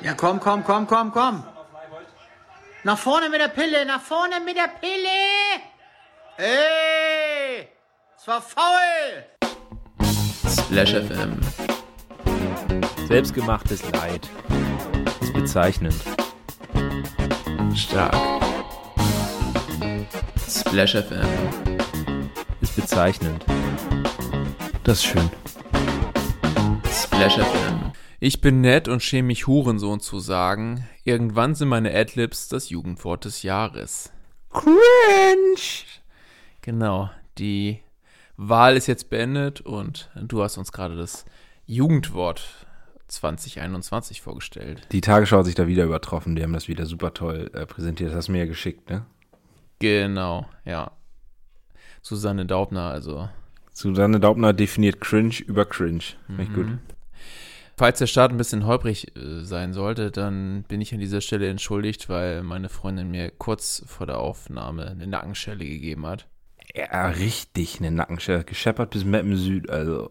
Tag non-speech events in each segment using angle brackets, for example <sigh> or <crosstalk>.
Ja, komm, komm, komm, komm, komm. Nach vorne mit der Pille, nach vorne mit der Pille. Ey, es war faul. Splash FM. Selbstgemachtes Leid. Ist bezeichnend. Stark. Splash FM. Ist bezeichnend. Das ist schön. Splash FM. Ich bin nett und schäme mich Hurensohn zu sagen. Irgendwann sind meine Adlibs das Jugendwort des Jahres. Cringe! Genau, die Wahl ist jetzt beendet und du hast uns gerade das Jugendwort 2021 vorgestellt. Die Tagesschau hat sich da wieder übertroffen. Die haben das wieder super toll äh, präsentiert. Das hast du mir ja geschickt, ne? Genau, ja. Susanne Daubner, also. Susanne Daubner definiert Cringe über Cringe. Finde ich gut. Falls der Start ein bisschen holprig äh, sein sollte, dann bin ich an dieser Stelle entschuldigt, weil meine Freundin mir kurz vor der Aufnahme eine Nackenschelle gegeben hat. Ja, richtig eine Nackenschelle. Gescheppert bis Meppen Süd, also.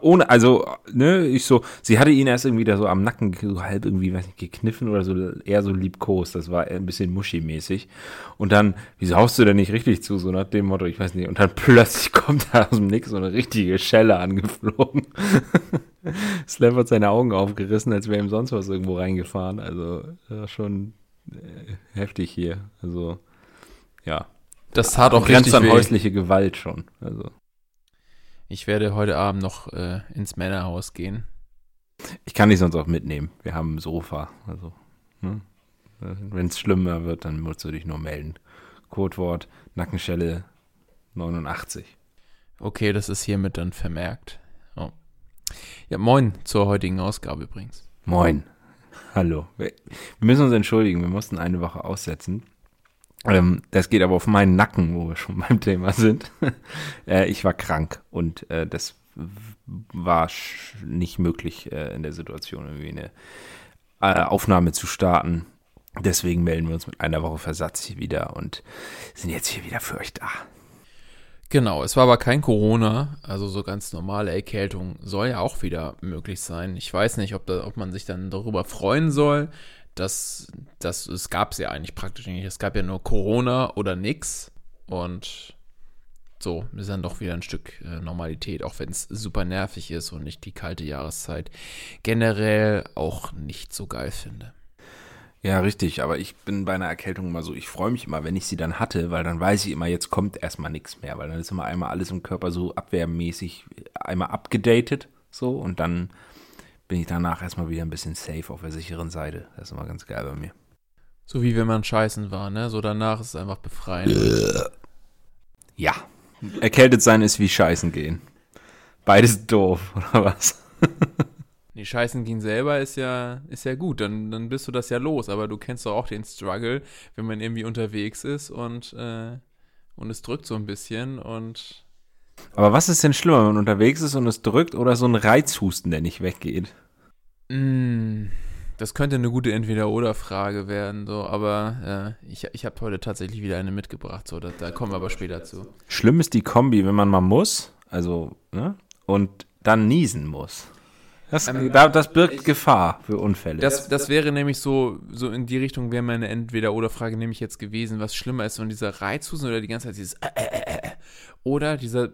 Ohne, also, ne, ich so, sie hatte ihn erst irgendwie da so am Nacken so halb irgendwie, weiß nicht, gekniffen oder so, eher so liebkos, das war ein bisschen muschi-mäßig. Und dann, wieso haust du denn nicht richtig zu, so nach dem Motto, ich weiß nicht, und dann <laughs> plötzlich kommt da aus dem Nix so eine richtige Schelle angeflogen. <laughs> Slav hat seine Augen aufgerissen, als wäre ihm sonst was irgendwo reingefahren, also, schon äh, heftig hier, also, ja. Das tat auch richtig an häusliche Gewalt schon, also. Ich werde heute Abend noch äh, ins Männerhaus gehen. Ich kann dich sonst auch mitnehmen. Wir haben ein Sofa. Also, ne? wenn es schlimmer wird, dann musst du dich nur melden. Codewort Nackenschelle 89. Okay, das ist hiermit dann vermerkt. Oh. Ja, moin zur heutigen Ausgabe übrigens. Moin. Hallo. Wir wir müssen uns entschuldigen, wir mussten eine Woche aussetzen. Ähm, das geht aber auf meinen Nacken, wo wir schon <laughs> beim Thema sind. <laughs> äh, ich war krank und äh, das war nicht möglich äh, in der Situation, irgendwie eine äh, Aufnahme zu starten. Deswegen melden wir uns mit einer Woche Versatz hier wieder und sind jetzt hier wieder für euch da. Genau, es war aber kein Corona, also so ganz normale Erkältung soll ja auch wieder möglich sein. Ich weiß nicht, ob, da, ob man sich dann darüber freuen soll, dass, dass es gab es ja eigentlich praktisch nicht. Es gab ja nur Corona oder nix und so ist dann doch wieder ein Stück äh, Normalität, auch wenn es super nervig ist und ich die kalte Jahreszeit generell auch nicht so geil finde. Ja, richtig, aber ich bin bei einer Erkältung immer so, ich freue mich immer, wenn ich sie dann hatte, weil dann weiß ich immer, jetzt kommt erstmal nichts mehr, weil dann ist immer einmal alles im Körper so abwehrmäßig einmal abgedatet, so, und dann bin ich danach erstmal wieder ein bisschen safe auf der sicheren Seite. Das ist immer ganz geil bei mir. So wie wenn man scheißen war, ne? So danach ist es einfach befreiend. Ja. Erkältet sein ist wie scheißen gehen. Beides doof, <laughs> oder was? Nee, Scheißen gehen selber ist ja, ist ja gut, dann, dann bist du das ja los, aber du kennst doch auch den Struggle, wenn man irgendwie unterwegs ist und, äh, und es drückt so ein bisschen und Aber was ist denn schlimmer, wenn man unterwegs ist und es drückt oder so ein Reizhusten, der nicht weggeht? Mh, das könnte eine gute Entweder-Oder-Frage werden, so, aber äh, ich, ich habe heute tatsächlich wieder eine mitgebracht, so, da, da kommen wir aber später zu. Schlimm ist die Kombi, wenn man mal muss, also, ne, und dann niesen muss. Das, da, das birgt Gefahr für Unfälle. Das, das wäre nämlich so, so in die Richtung wäre meine Entweder-Oder-Frage nämlich jetzt gewesen, was schlimmer ist, so dieser Reizhusten oder die ganze Zeit dieses äh, äh, äh, äh, oder dieser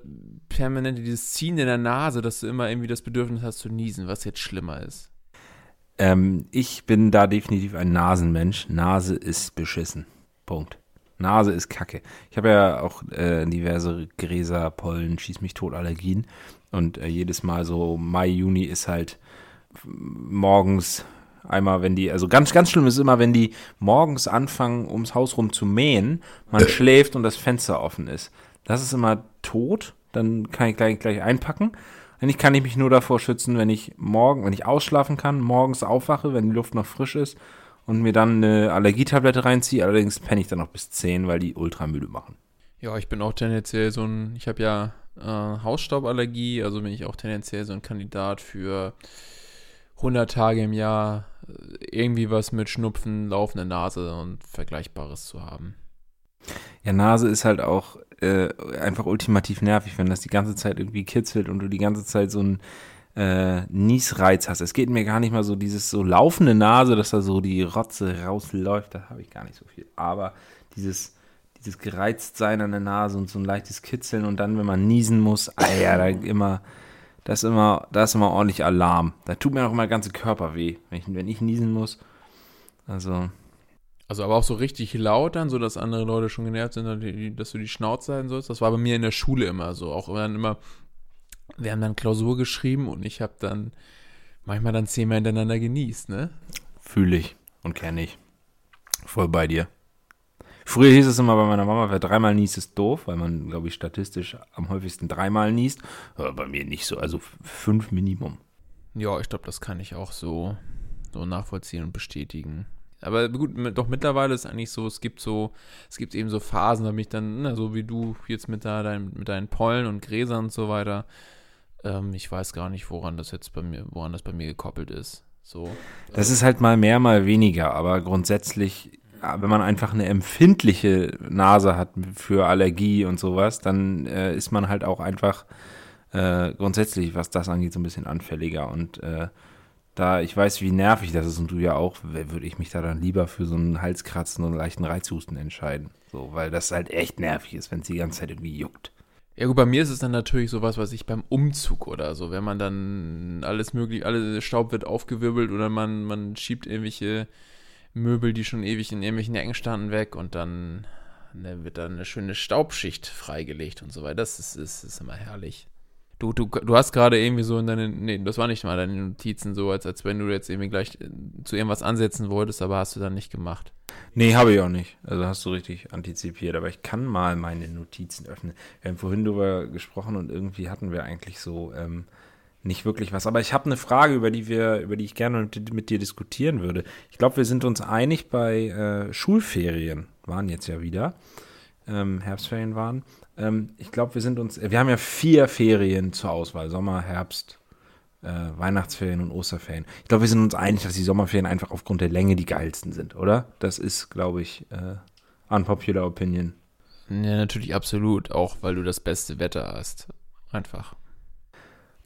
permanente, dieses Ziehen in der Nase, dass du immer irgendwie das Bedürfnis hast zu niesen, was jetzt schlimmer ist. Ähm, ich bin da definitiv ein Nasenmensch. Nase ist beschissen. Punkt. Nase ist Kacke. Ich habe ja auch äh, diverse Gräser, Pollen, schieß mich tot Allergien. Und äh, jedes Mal so Mai, Juni ist halt morgens einmal, wenn die, also ganz, ganz schlimm ist immer, wenn die morgens anfangen, ums Haus rum zu mähen, man <laughs> schläft und das Fenster offen ist. Das ist immer tot. Dann kann ich gleich, gleich einpacken. Eigentlich kann ich mich nur davor schützen, wenn ich morgen, wenn ich ausschlafen kann, morgens aufwache, wenn die Luft noch frisch ist und mir dann eine Allergietablette reinziehe. Allerdings penne ich dann noch bis 10, weil die ultra müde machen. Ja, ich bin auch tendenziell so ein, ich habe ja äh, Hausstauballergie, also bin ich auch tendenziell so ein Kandidat für 100 Tage im Jahr äh, irgendwie was mit Schnupfen, laufende Nase und Vergleichbares zu haben. Ja, Nase ist halt auch äh, einfach ultimativ nervig, wenn das die ganze Zeit irgendwie kitzelt und du die ganze Zeit so ein äh, Niesreiz hast. Es geht mir gar nicht mal so dieses so laufende Nase, dass da so die Rotze rausläuft, da habe ich gar nicht so viel. Aber dieses, dieses Gereiztsein an der Nase und so ein leichtes Kitzeln und dann, wenn man niesen muss, ah ja, da immer, das ist immer, da ist immer ordentlich Alarm. Da tut mir auch immer der ganze Körper weh, wenn ich, wenn ich niesen muss. Also, Also aber auch so richtig laut dann, so dass andere Leute schon genervt sind, dass du die Schnauze halten sollst. Das war bei mir in der Schule immer so. Auch dann immer, wir haben dann Klausur geschrieben und ich habe dann manchmal dann zehnmal hintereinander genießt, ne? Fühle ich und kenne ich. Voll bei dir. Früher hieß es immer bei meiner Mama, wer dreimal niest, ist doof, weil man, glaube ich, statistisch am häufigsten dreimal niest. Aber bei mir nicht so, also fünf Minimum. Ja, ich glaube, das kann ich auch so, so nachvollziehen und bestätigen. Aber gut, doch mittlerweile ist eigentlich so, es gibt so, es gibt eben so Phasen, da bin ich dann, na, so wie du jetzt mit, da, dein, mit deinen Pollen und Gräsern und so weiter. Ähm, ich weiß gar nicht, woran das jetzt bei mir, woran das bei mir gekoppelt ist. So. Das ist halt mal mehr, mal weniger, aber grundsätzlich, ja, wenn man einfach eine empfindliche Nase hat für Allergie und sowas, dann äh, ist man halt auch einfach äh, grundsätzlich, was das angeht, so ein bisschen anfälliger. Und äh, da ich weiß, wie nervig das ist und du ja auch, würde ich mich da dann lieber für so einen Halskratzen und einen leichten Reizhusten entscheiden. So, weil das halt echt nervig ist, wenn es die ganze Zeit irgendwie juckt. Ja gut, bei mir ist es dann natürlich sowas, was ich beim Umzug oder so, wenn man dann alles möglich, alles Staub wird aufgewirbelt oder man, man schiebt irgendwelche Möbel, die schon ewig in irgendwelchen Ecken standen, weg und dann ne, wird dann eine schöne Staubschicht freigelegt und so weiter. Das ist, ist, ist immer herrlich. Du, du, du hast gerade irgendwie so in deinen, nee, das war nicht mal deine Notizen so, als, als wenn du jetzt irgendwie gleich äh, zu irgendwas ansetzen wolltest, aber hast du dann nicht gemacht. Nee, habe ich auch nicht. Also hast du richtig antizipiert. Aber ich kann mal meine Notizen öffnen. Wir haben vorhin drüber gesprochen und irgendwie hatten wir eigentlich so ähm, nicht wirklich was. Aber ich habe eine Frage, über die wir, über die ich gerne mit, mit dir diskutieren würde. Ich glaube, wir sind uns einig bei äh, Schulferien, waren jetzt ja wieder. Ähm, Herbstferien waren. Ähm, ich glaube, wir sind uns, wir haben ja vier Ferien zur Auswahl. Sommer, Herbst, äh, Weihnachtsferien und Osterferien. Ich glaube, wir sind uns einig, dass die Sommerferien einfach aufgrund der Länge die geilsten sind, oder? Das ist, glaube ich, äh, unpopular opinion. Ja, natürlich absolut, auch weil du das beste Wetter hast. Einfach.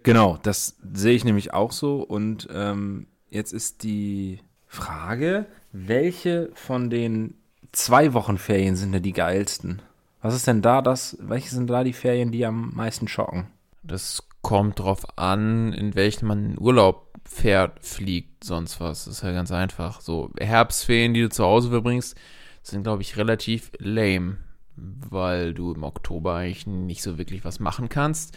Genau, das sehe ich nämlich auch so. Und ähm, jetzt ist die Frage, welche von den zwei Wochen Ferien sind denn die geilsten? Was ist denn da das, welche sind da die Ferien, die am meisten schocken? Das kommt drauf an, in welchen man in Urlaub fährt, fliegt, sonst was. Das ist ja ganz einfach. So, Herbstferien, die du zu Hause verbringst, sind, glaube ich, relativ lame, weil du im Oktober eigentlich nicht so wirklich was machen kannst.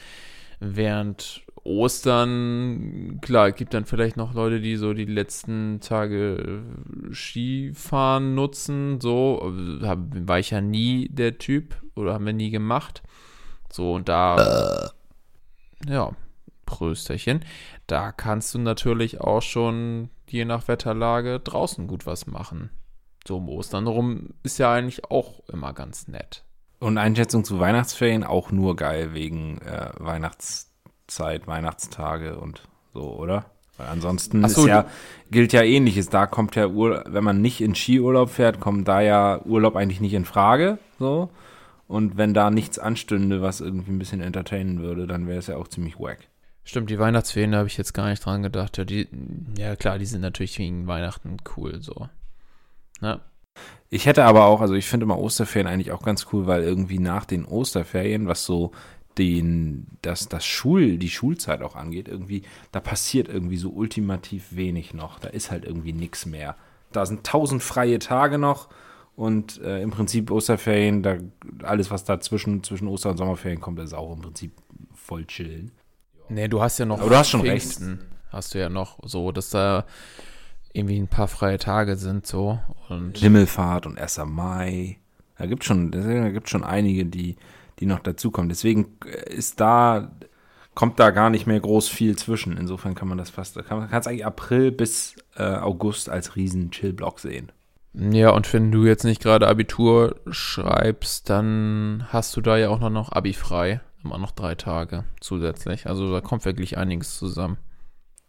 Während Ostern, klar, gibt dann vielleicht noch Leute, die so die letzten Tage äh, Skifahren nutzen, so, äh, war ich ja nie der Typ oder haben wir nie gemacht. So, und da ja, Prösterchen. Da kannst du natürlich auch schon, je nach Wetterlage, draußen gut was machen. So um Ostern rum ist ja eigentlich auch immer ganz nett. Und Einschätzung zu Weihnachtsferien auch nur geil wegen äh, Weihnachtszeit, Weihnachtstage und so, oder? Weil ansonsten so, ist ja, gilt ja ähnliches. Da kommt ja Urlaub, wenn man nicht in Skiurlaub fährt, kommt da ja Urlaub eigentlich nicht in Frage. So. Und wenn da nichts anstünde, was irgendwie ein bisschen entertainen würde, dann wäre es ja auch ziemlich wack. Stimmt, die Weihnachtsferien, da habe ich jetzt gar nicht dran gedacht. Ja, die, ja klar, die sind natürlich wegen Weihnachten cool, so. Ja, Ich hätte aber auch, also ich finde immer Osterferien eigentlich auch ganz cool, weil irgendwie nach den Osterferien, was so den, das, das Schul, die Schulzeit auch angeht, irgendwie, da passiert irgendwie so ultimativ wenig noch. Da ist halt irgendwie nichts mehr. Da sind tausend freie Tage noch und äh, im Prinzip Osterferien, da alles, was dazwischen, zwischen Oster- und Sommerferien kommt, ist auch im Prinzip voll chillen. Nee, du hast ja noch. Aber du hast schon Pfingsten Hast du ja noch so, dass da irgendwie ein paar freie Tage sind, so. Und Himmelfahrt und 1. Mai. Da gibt schon, da gibt schon einige, die, die noch dazukommen. Deswegen ist da, kommt da gar nicht mehr groß viel zwischen. Insofern kann man das fast, kann man kannst eigentlich April bis äh, August als riesen Chill-Block sehen. Ja, und wenn du jetzt nicht gerade Abitur schreibst, dann hast du da ja auch noch, noch Abi frei. Immer noch drei Tage zusätzlich. Also da kommt wirklich einiges zusammen.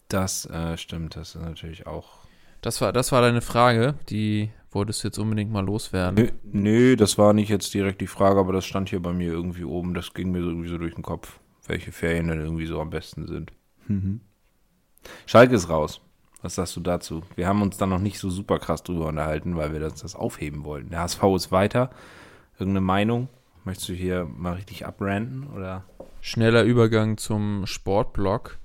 Das äh, stimmt, das ist natürlich auch. Das war, das war deine Frage, die wolltest du jetzt unbedingt mal loswerden. Nö, nö, das war nicht jetzt direkt die Frage, aber das stand hier bei mir irgendwie oben. Das ging mir so irgendwie so durch den Kopf, welche Ferien denn irgendwie so am besten sind. Schalke ist raus. Was sagst du dazu? Wir haben uns da noch nicht so super krass drüber unterhalten, weil wir das, das aufheben wollten. Der HSV ist weiter. Irgendeine Meinung? Möchtest du hier mal richtig abranten oder? Schneller Übergang zum Sportblock.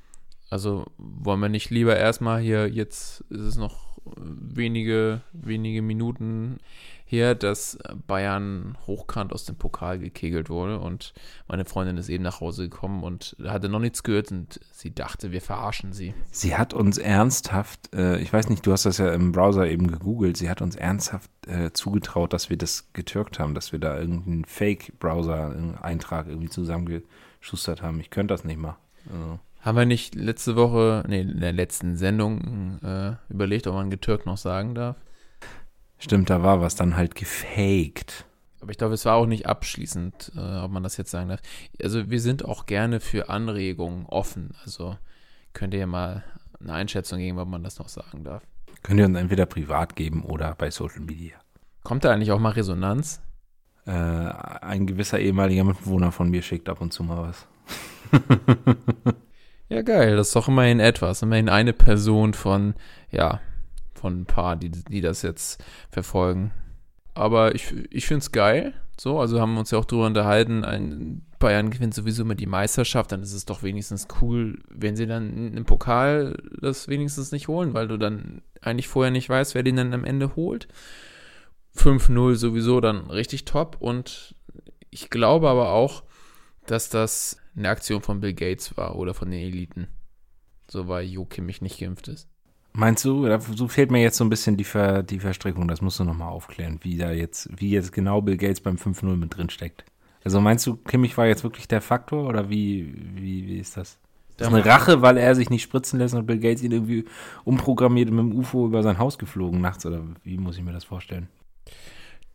Also wollen wir nicht lieber erstmal hier, jetzt ist es noch wenige, wenige Minuten her, dass Bayern hochkant aus dem Pokal gekegelt wurde und meine Freundin ist eben nach Hause gekommen und hatte noch nichts gehört und sie dachte, wir verarschen sie. Sie hat uns ernsthaft, äh, ich weiß nicht, du hast das ja im Browser eben gegoogelt, sie hat uns ernsthaft äh, zugetraut, dass wir das getürkt haben, dass wir da irgendeinen Fake-Browser-Eintrag irgendwie zusammengeschustert haben. Ich könnte das nicht mal. Also. Haben wir nicht letzte Woche, nee, in der letzten Sendung äh, überlegt, ob man getürkt noch sagen darf? Stimmt, da war was dann halt gefaked. Aber ich glaube, es war auch nicht abschließend, äh, ob man das jetzt sagen darf. Also wir sind auch gerne für Anregungen offen. Also könnt ihr ja mal eine Einschätzung geben, ob man das noch sagen darf. Könnt ihr uns entweder privat geben oder bei Social Media. Kommt da eigentlich auch mal Resonanz? Äh, ein gewisser ehemaliger Mitbewohner von mir schickt ab und zu mal was. <laughs> ja, geil. Das ist doch immerhin etwas. Immerhin eine Person von, ja, von ein paar, die, die das jetzt verfolgen. Aber ich, ich finde es geil. So, also haben wir uns ja auch drüber unterhalten, ein Bayern gewinnt sowieso immer die Meisterschaft, dann ist es doch wenigstens cool, wenn sie dann im Pokal das wenigstens nicht holen, weil du dann eigentlich vorher nicht weißt, wer den dann am Ende holt. 5-0 sowieso dann richtig top und ich glaube aber auch, dass das eine Aktion von Bill Gates war oder von den Eliten. So weil Jo Kimmich nicht geimpft ist. Meinst du, so fehlt mir jetzt so ein bisschen die, Ver, die Verstrickung, das musst du nochmal aufklären, wie da jetzt, wie jetzt genau Bill Gates beim 5-0 mit drin steckt. Also meinst du, Kimmich war jetzt wirklich der Faktor oder wie, wie, wie ist das? Das ist eine Rache, weil er sich nicht spritzen lässt und Bill Gates ihn irgendwie umprogrammiert und mit dem UFO über sein Haus geflogen nachts oder wie muss ich mir das vorstellen?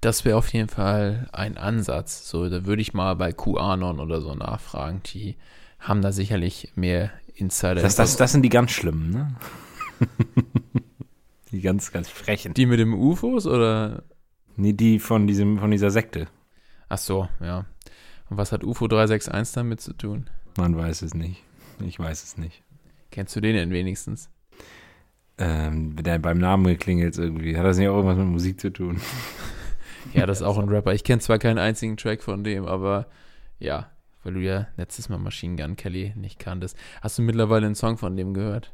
Das wäre auf jeden Fall ein Ansatz. So, da würde ich mal bei QAnon oder so nachfragen. Die haben da sicherlich mehr Insider. Das, das, das sind die ganz schlimmen, ne? <laughs> die ganz, ganz frechen. Die mit dem UFOs oder? Nee, die von diesem, von dieser Sekte. Ach so, ja. Und was hat UFO 361 damit zu tun? Man weiß es nicht. Ich weiß es nicht. Kennst du den denn wenigstens? Ähm, der beim Namen geklingelt irgendwie. Hat das nicht auch irgendwas mit Musik zu tun? <laughs> ja, das ist auch ein Rapper. Ich kenne zwar keinen einzigen Track von dem, aber ja, weil du ja letztes Mal Machine Gun Kelly nicht kanntest. Hast du mittlerweile einen Song von dem gehört?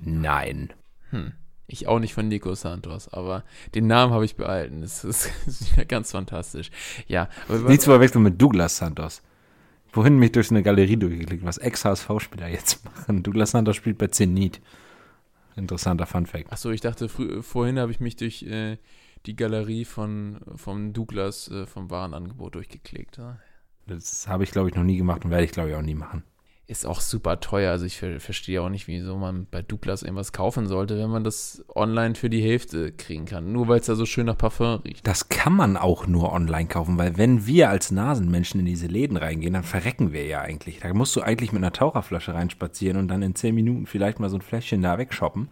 Nein. Hm. Ich auch nicht von Nico Santos, aber den Namen habe ich behalten. Das ist, <laughs> das ist ja ganz fantastisch. Ja. Nicht zu verwechseln mit Douglas Santos. Wohin mich durch eine Galerie durchgeklickt, was Ex-HSV-Spieler jetzt <laughs> machen. Douglas Santos spielt bei Zenit. Interessanter Fun-Fact. Achso, ich dachte, vorhin habe ich mich durch äh, die Galerie von vom Douglas äh, vom Warenangebot durchgeklickt. Ja? Das habe ich, glaube ich, noch nie gemacht und werde ich, glaube ich, auch nie machen ist auch super teuer. Also ich ver verstehe auch nicht, wieso man bei Douglas irgendwas kaufen sollte, wenn man das online für die Hälfte kriegen kann. Nur weil es da so schön nach Parfum riecht. Das kann man auch nur online kaufen, weil wenn wir als Nasenmenschen in diese Läden reingehen, dann verrecken wir ja eigentlich. Da musst du eigentlich mit einer Taucherflasche reinspazieren und dann in zehn Minuten vielleicht mal so ein Fläschchen da wegshoppen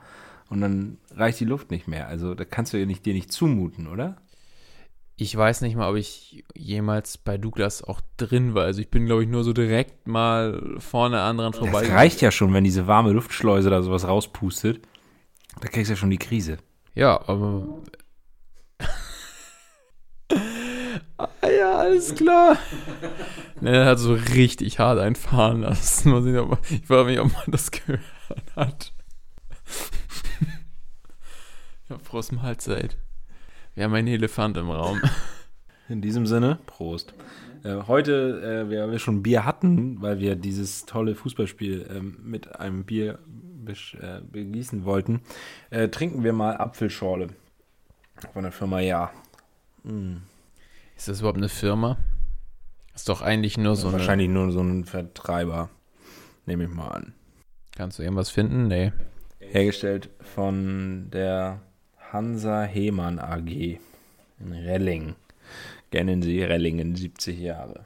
und dann reicht die Luft nicht mehr. Also da kannst du ja nicht, dir nicht zumuten, oder? ich weiß nicht mal, ob ich jemals bei Douglas auch drin war. Also ich bin, glaube ich, nur so direkt mal vorne an dran vorbei. Das reicht ja schon, wenn diese warme Luftschleuse da sowas rauspustet. Da kriegst du ja schon die Krise. Ja, aber. ah ja, alles klar. ne, er hat so richtig hart einfahren lassen. Mal sehen, ob, ich frage mich, ob man das gehört hat. <laughs> ja, Prost Mahlzeit. Wir haben einen Elefant im Raum. <laughs> In diesem Sinne, Prost. Äh, heute, äh, wir, wir schon Bier hatten, weil wir dieses tolle Fußballspiel äh, mit einem Bier äh, begießen wollten, äh, trinken wir mal Apfelschorle von der Firma Ja. Mm. Ist das überhaupt eine Firma? Ist doch eigentlich nur so Wahrscheinlich nur so ein Vertreiber. Nehme ich mal an. Kannst du irgendwas finden? Nee. Hergestellt von der Hansa Hemann AG in Relling. Kennen Sie Rellingen 70 Jahre?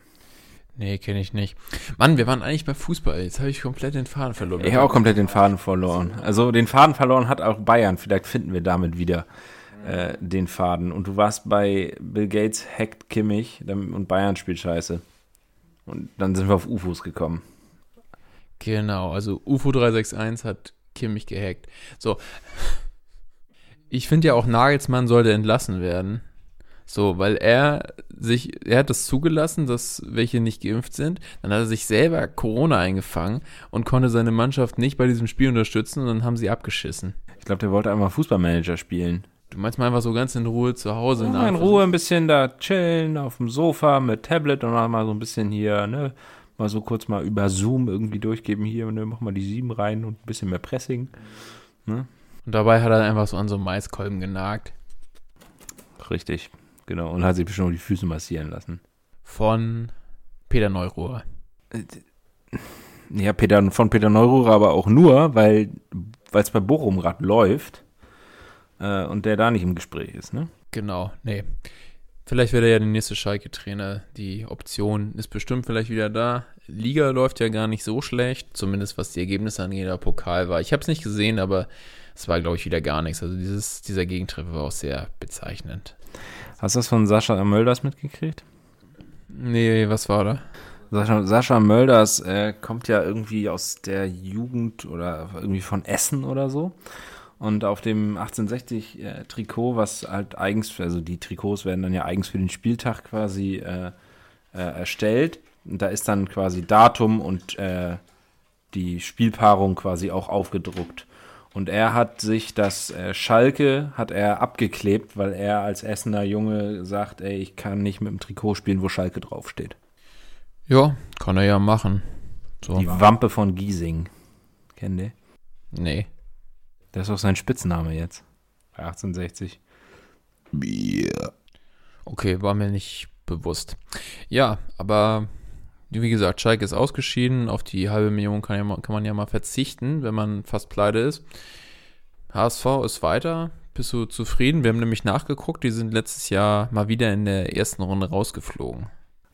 Nee, kenne ich nicht. Mann, wir waren eigentlich bei Fußball. Jetzt habe ich komplett den Faden verloren. Ich habe auch komplett den Faden verloren. Also den Faden verloren hat auch Bayern. Vielleicht finden wir damit wieder äh, den Faden. Und du warst bei Bill Gates hackt Kimmich und Bayern spielt scheiße. Und dann sind wir auf UFOs gekommen. Genau, also UFO 361 hat Kimmich gehackt. So. Ich finde ja auch Nagelsmann sollte entlassen werden. So, weil er sich, er hat das zugelassen, dass welche nicht geimpft sind. Dann hat er sich selber Corona eingefangen und konnte seine Mannschaft nicht bei diesem Spiel unterstützen und dann haben sie abgeschissen. Ich glaube, der wollte einmal Fußballmanager spielen. Du meinst mal einfach so ganz in Ruhe zu Hause. Ja, in Ruhe ein bisschen da chillen auf dem Sofa mit Tablet und dann mal so ein bisschen hier, ne, mal so kurz mal über Zoom irgendwie durchgeben hier, ne, mach mal die sieben rein und ein bisschen mehr Pressing. Und dabei hat er einfach so an so Maiskolben genagt. Richtig, genau. Und hat sich bestimmt die Füße massieren lassen. Von Peter Neuruhr. Ja, Peter, von Peter Neururer aber auch nur, weil es bei Bochum gerade läuft äh, und der da nicht im Gespräch ist, ne? Genau, nee. Vielleicht wird er ja der nächste Schalke-Trainer. Die Option ist bestimmt vielleicht wieder da. Liga läuft ja gar nicht so schlecht, zumindest was die Ergebnisse angeht. Der Pokal war. Ich habe es nicht gesehen, aber es war, glaube ich, wieder gar nichts. Also dieses, dieser Gegentreffer war auch sehr bezeichnend. Hast du das von Sascha Mölders mitgekriegt? Nee, was war da? Sascha, Sascha Mölders äh, kommt ja irgendwie aus der Jugend oder irgendwie von Essen oder so. Und auf dem 1860 äh, was halt eigens, also die Trikots werden dann ja eigens für den Spieltag quasi äh, äh, erstellt. Und da ist dann quasi Datum und äh, die Spielpaarung quasi auch aufgedruckt. Und er hat sich das äh, Schalke hat er abgeklebt, weil er als Essener Junge sagt, ey, ich kann nicht mit dem Trikot spielen, wo Schalke draufsteht. Ja, kann er ja machen. So. Die Wampe von Giesing. Kennt ihr? Nee. Das ist auch sein Spitzname jetzt. Bei 1860. Okay, war mir nicht bewusst. Ja, aber wie gesagt, Schalke ist ausgeschieden. Auf die halbe Million kann, ja mal, kann man ja mal verzichten, wenn man fast pleite ist. HSV ist weiter. Bist du zufrieden? Wir haben nämlich nachgeguckt. Die sind letztes Jahr mal wieder in der ersten Runde rausgeflogen.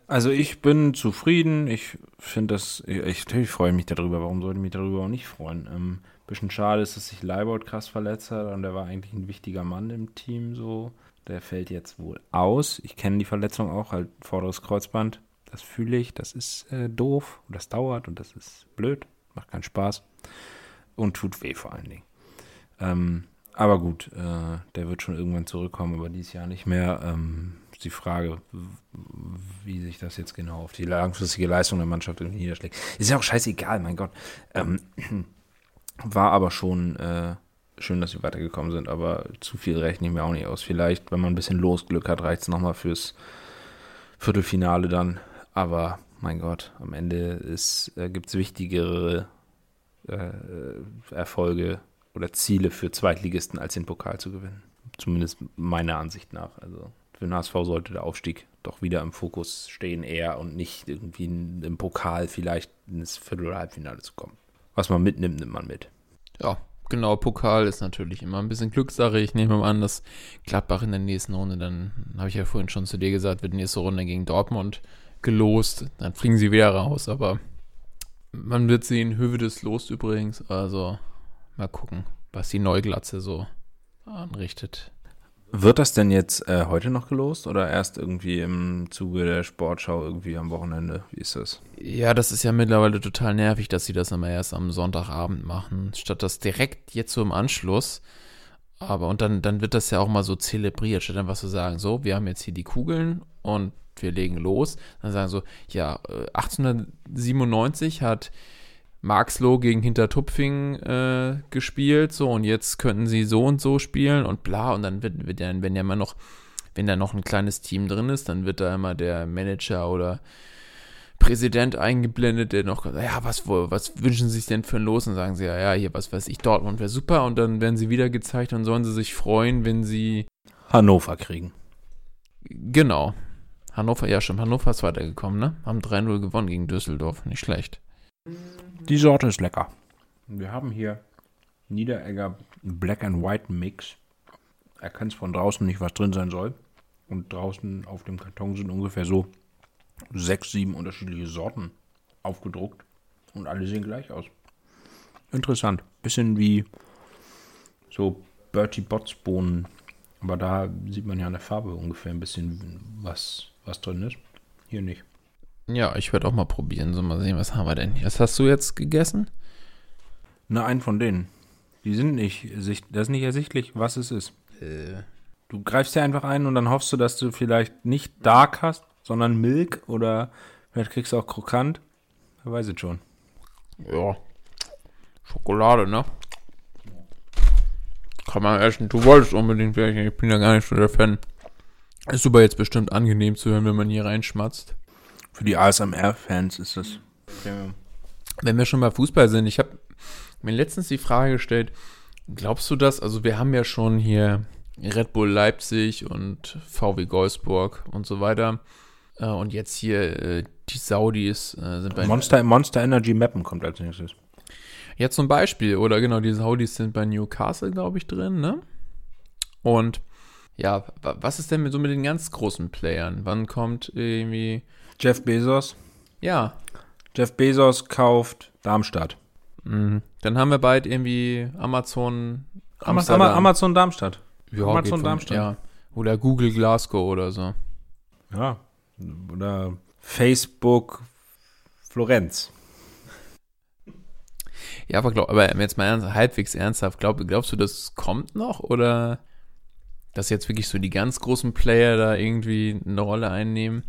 Also ich bin zufrieden. Ich finde das, ich, ich freue mich darüber. Warum sollte ich mich darüber auch nicht freuen? Ähm, bisschen schade ist, dass sich Leibold krass verletzt hat und der war eigentlich ein wichtiger Mann im Team so. Der fällt jetzt wohl aus. Ich kenne die Verletzung auch, halt vorderes Kreuzband. Das fühle ich, das ist äh, doof und das dauert und das ist blöd, macht keinen Spaß und tut weh vor allen Dingen. Ähm, aber gut, äh, der wird schon irgendwann zurückkommen, aber dieses Jahr nicht mehr. Ähm, die Frage, wie sich das jetzt genau auf die langfristige Leistung der Mannschaft niederschlägt. Ist ja auch scheißegal, mein Gott. Ähm, <clears throat> war aber schon äh, schön, dass sie weitergekommen sind, aber zu viel rechne ich mir auch nicht aus. Vielleicht, wenn man ein bisschen Losglück hat, reicht es nochmal fürs Viertelfinale dann. Aber mein Gott, am Ende äh, gibt es wichtigere äh, Erfolge oder Ziele für Zweitligisten, als den Pokal zu gewinnen. Zumindest meiner Ansicht nach. Also für den HSV sollte der Aufstieg doch wieder im Fokus stehen eher und nicht irgendwie im Pokal vielleicht ins Viertel- oder Halbfinale zu kommen. Was man mitnimmt, nimmt man mit. Ja, genau. Pokal ist natürlich immer ein bisschen Glückssache. Ich nehme mal an, dass Gladbach in der nächsten Runde, dann habe ich ja vorhin schon zu dir gesagt, wird nächste Runde gegen Dortmund gelost. Dann fliegen sie wieder raus, aber man wird sehen. Hövedes lost übrigens. Also mal gucken, was die Neuglatze so anrichtet. Wird das denn jetzt äh, heute noch gelost oder erst irgendwie im Zuge der Sportschau irgendwie am Wochenende? Wie ist das? Ja, das ist ja mittlerweile total nervig, dass sie das immer erst am Sonntagabend machen, statt das direkt jetzt so im Anschluss. Aber und dann, dann wird das ja auch mal so zelebriert, statt einfach zu sagen, so, wir haben jetzt hier die Kugeln und wir legen los. Dann sagen so, ja, äh, 1897 hat Marxloh gegen Hintertupfing äh, gespielt, so und jetzt könnten sie so und so spielen und bla und dann wird, wird dann, wenn ja immer noch, wenn da noch ein kleines Team drin ist, dann wird da immer der Manager oder Präsident eingeblendet, der noch, ja, was, was wünschen Sie sich denn für ein Los? Und sagen sie, ja, ja, hier, was weiß ich, Dortmund wäre super und dann werden sie wieder gezeigt und sollen sie sich freuen, wenn sie, Hannover kriegen. genau, Hannover, ja, stimmt, Hannover ist weitergekommen, ne? Haben 3-0 gewonnen gegen Düsseldorf, nicht schlecht. Die Sorte ist lecker. Wir haben hier Niederegger Black and White Mix. Erkennst von draußen nicht, was drin sein soll. Und draußen auf dem Karton sind ungefähr so sechs, sieben unterschiedliche Sorten aufgedruckt. Und alle sehen gleich aus. Interessant. Bisschen wie so Bertie Botts Bohnen. Aber da sieht man ja an der Farbe ungefähr ein bisschen, was, was drin ist. Hier nicht. Ja, ich werde auch mal probieren, so mal sehen, was haben wir denn hier. Was hast du jetzt gegessen? Na, einen von denen. Die sind nicht, das ist nicht ersichtlich, was es ist. Äh, Du greifst ja einfach ein und dann hoffst du, dass du vielleicht nicht Dark hast, sondern Milk oder vielleicht kriegst du auch Krokant. Wer weiß es schon. ja. Schokolade, ne? Kann man essen. Du wolltest unbedingt welche. Ich bin ja gar nicht so der Fan. Ist aber jetzt bestimmt angenehm zu hören, wenn man hier reinschmatzt. Für die ASMR-Fans ist das Premium. Wenn wir schon bei Fußball sind, ich habe mir letztens die Frage gestellt, glaubst du das? Also wir haben ja schon hier Red Bull Leipzig und VW Wolfsburg und so weiter. Äh, und jetzt hier äh, die Saudis äh, sind bei Monster, Monster Energy Mappen kommt als nächstes. Ja, zum Beispiel, oder genau, die Saudis sind bei Newcastle, glaube ich, drin, ne? Und ja, wa- was ist denn mit so mit den ganz großen Playern? Wann kommt irgendwie. Jeff Bezos. Ja, Jeff Bezos kauft Darmstadt. mhm. dann haben wir bald irgendwie Amazon. Amazon, Amazon Darmstadt. ja, Amazon von- Darmstadt. Ja. Oder Google Glasgow oder so. Ja. Oder Facebook Florenz. Ja, aber, glaub, aber jetzt mal ernst, halbwegs ernsthaft, glaub, glaubst du, das kommt noch? Oder dass jetzt wirklich so die ganz großen Player da irgendwie eine Rolle einnehmen?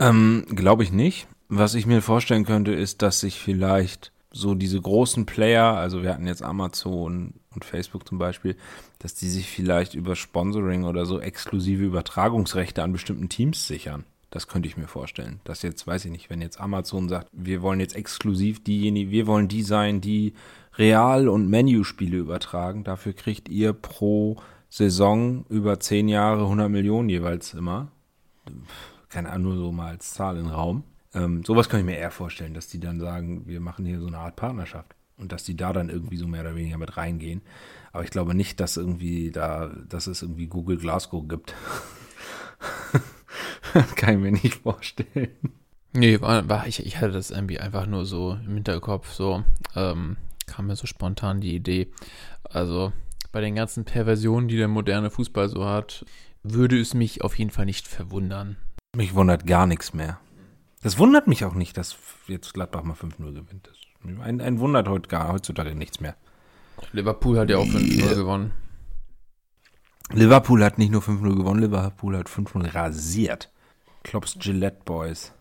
Ähm, Glaube ich nicht. Was ich mir vorstellen könnte, ist, dass sich vielleicht so diese großen Player, also wir hatten jetzt Amazon und Facebook zum Beispiel, dass die sich vielleicht über Sponsoring oder so exklusive Übertragungsrechte an bestimmten Teams sichern. Das könnte ich mir vorstellen. Dass jetzt, weiß ich nicht, wenn jetzt Amazon sagt, wir wollen jetzt exklusiv diejenigen, wir wollen die sein, die Real- und Menu-Spiele übertragen. Dafür kriegt ihr pro Saison über zehn Jahre 100 Millionen jeweils immer keine Ahnung, nur so mal als Zahl in den Raum. Ähm, sowas kann ich mir eher vorstellen, dass die dann sagen, wir machen hier so eine Art Partnerschaft und dass die da dann irgendwie so mehr oder weniger mit reingehen. Aber ich glaube nicht, dass irgendwie da, dass es irgendwie Google Glasgow gibt. <laughs> kann ich mir nicht vorstellen. Nee, war, war, ich, ich hatte das irgendwie einfach nur so im Hinterkopf, so ähm, kam mir so spontan die Idee. Also bei den ganzen Perversionen, die der moderne Fußball so hat, würde es mich auf jeden Fall nicht verwundern. Mich wundert gar nichts mehr. Das wundert mich auch nicht, dass jetzt Gladbach mal 5-0 gewinnt. Das, ein, ein wundert heute gar, heutzutage nichts mehr. Liverpool hat ja auch 5-0 gewonnen. Liverpool hat nicht nur 5-0 gewonnen, Liverpool hat 5-0 rasiert. Klopps Gillette Boys.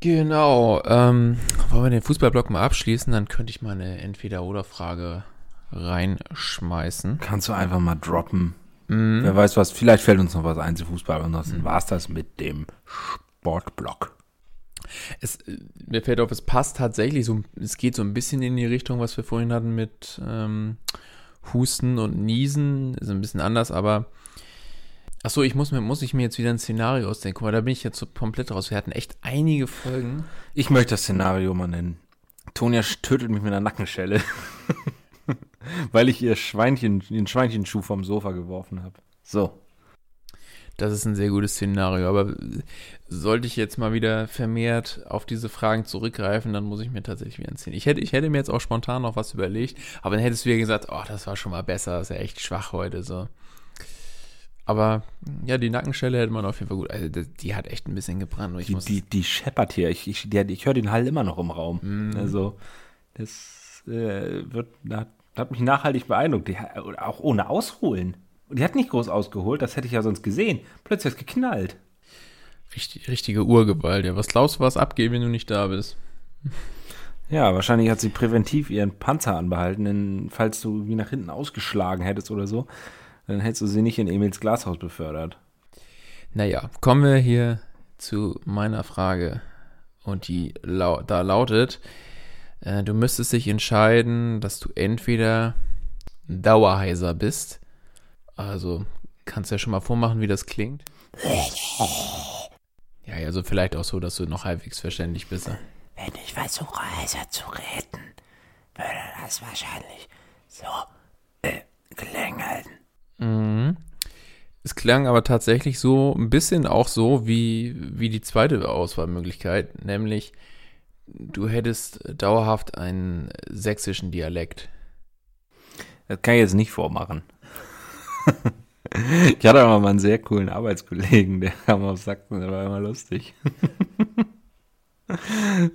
Genau. Ähm, wollen wir den Fußballblock mal abschließen? Dann könnte ich mal eine Entweder-Oder-Frage reinschmeißen. Kannst du einfach mal droppen. Mhm. Wer weiß was, vielleicht fällt uns noch was ein zu Fußball. Ansonsten war es das mit dem Sportblock. Es, äh, mir fällt auf, es passt tatsächlich so, es geht so ein bisschen in die Richtung, was wir vorhin hatten mit ähm, Husten und Niesen. Ist ein bisschen anders, aber Achso, ich muss mir, muss ich mir jetzt wieder ein Szenario ausdenken, weil da bin ich jetzt so komplett raus. Wir hatten echt einige Folgen. Ich möchte das Szenario mal nennen. Tonja tötet mich mit einer Nackenschelle. <laughs> <laughs> Weil ich ihr Schweinchen, den Schweinchenschuh vom Sofa geworfen habe. So. Das ist ein sehr gutes Szenario, aber sollte ich jetzt mal wieder vermehrt auf diese Fragen zurückgreifen, dann muss ich mir tatsächlich wieder erzählen. Ich hätte, ich hätte mir jetzt auch spontan noch was überlegt, aber dann hättest du wieder gesagt, oh, das war schon mal besser, das ist ja echt schwach heute, so. Aber ja, die Nackenschelle hätte man auf jeden Fall gut. Also die, hat echt ein bisschen gebrannt. Ich Die, muss, die, die scheppert hier. Ich, ich, der- ich höre den Hall immer noch im Raum. Also, das äh, wird, hat, hat mich nachhaltig beeindruckt. Die, auch ohne Ausholen. Und die hat nicht groß ausgeholt, das hätte ich ja sonst gesehen. Plötzlich hat es geknallt. richtig, richtige Urgewalt. Ja, was glaubst du, was abgeht, wenn du nicht da bist? Ja, wahrscheinlich hat sie präventiv ihren Panzer anbehalten, denn falls du wie nach hinten ausgeschlagen hättest oder so, dann hättest du sie nicht in Emils Glashaus befördert. Naja, kommen wir hier zu meiner Frage. Und die lau da lautet, äh, du müsstest dich entscheiden, dass du entweder Dauerheiser bist. Also kannst ja schon mal vormachen, wie das klingt. Ja, also vielleicht auch so, dass du noch halbwegs verständlich bist. Wenn ich versuche, heiser zu reden, würde das wahrscheinlich so äh, klingeln. Mhm. Es klang aber tatsächlich so ein bisschen auch so wie, wie die zweite Auswahlmöglichkeit, nämlich du hättest dauerhaft einen sächsischen Dialekt. Das kann ich jetzt nicht vormachen. <laughs> ich hatte aber mal einen sehr coolen Arbeitskollegen, der kam aus Sachsen, der war immer lustig. <laughs>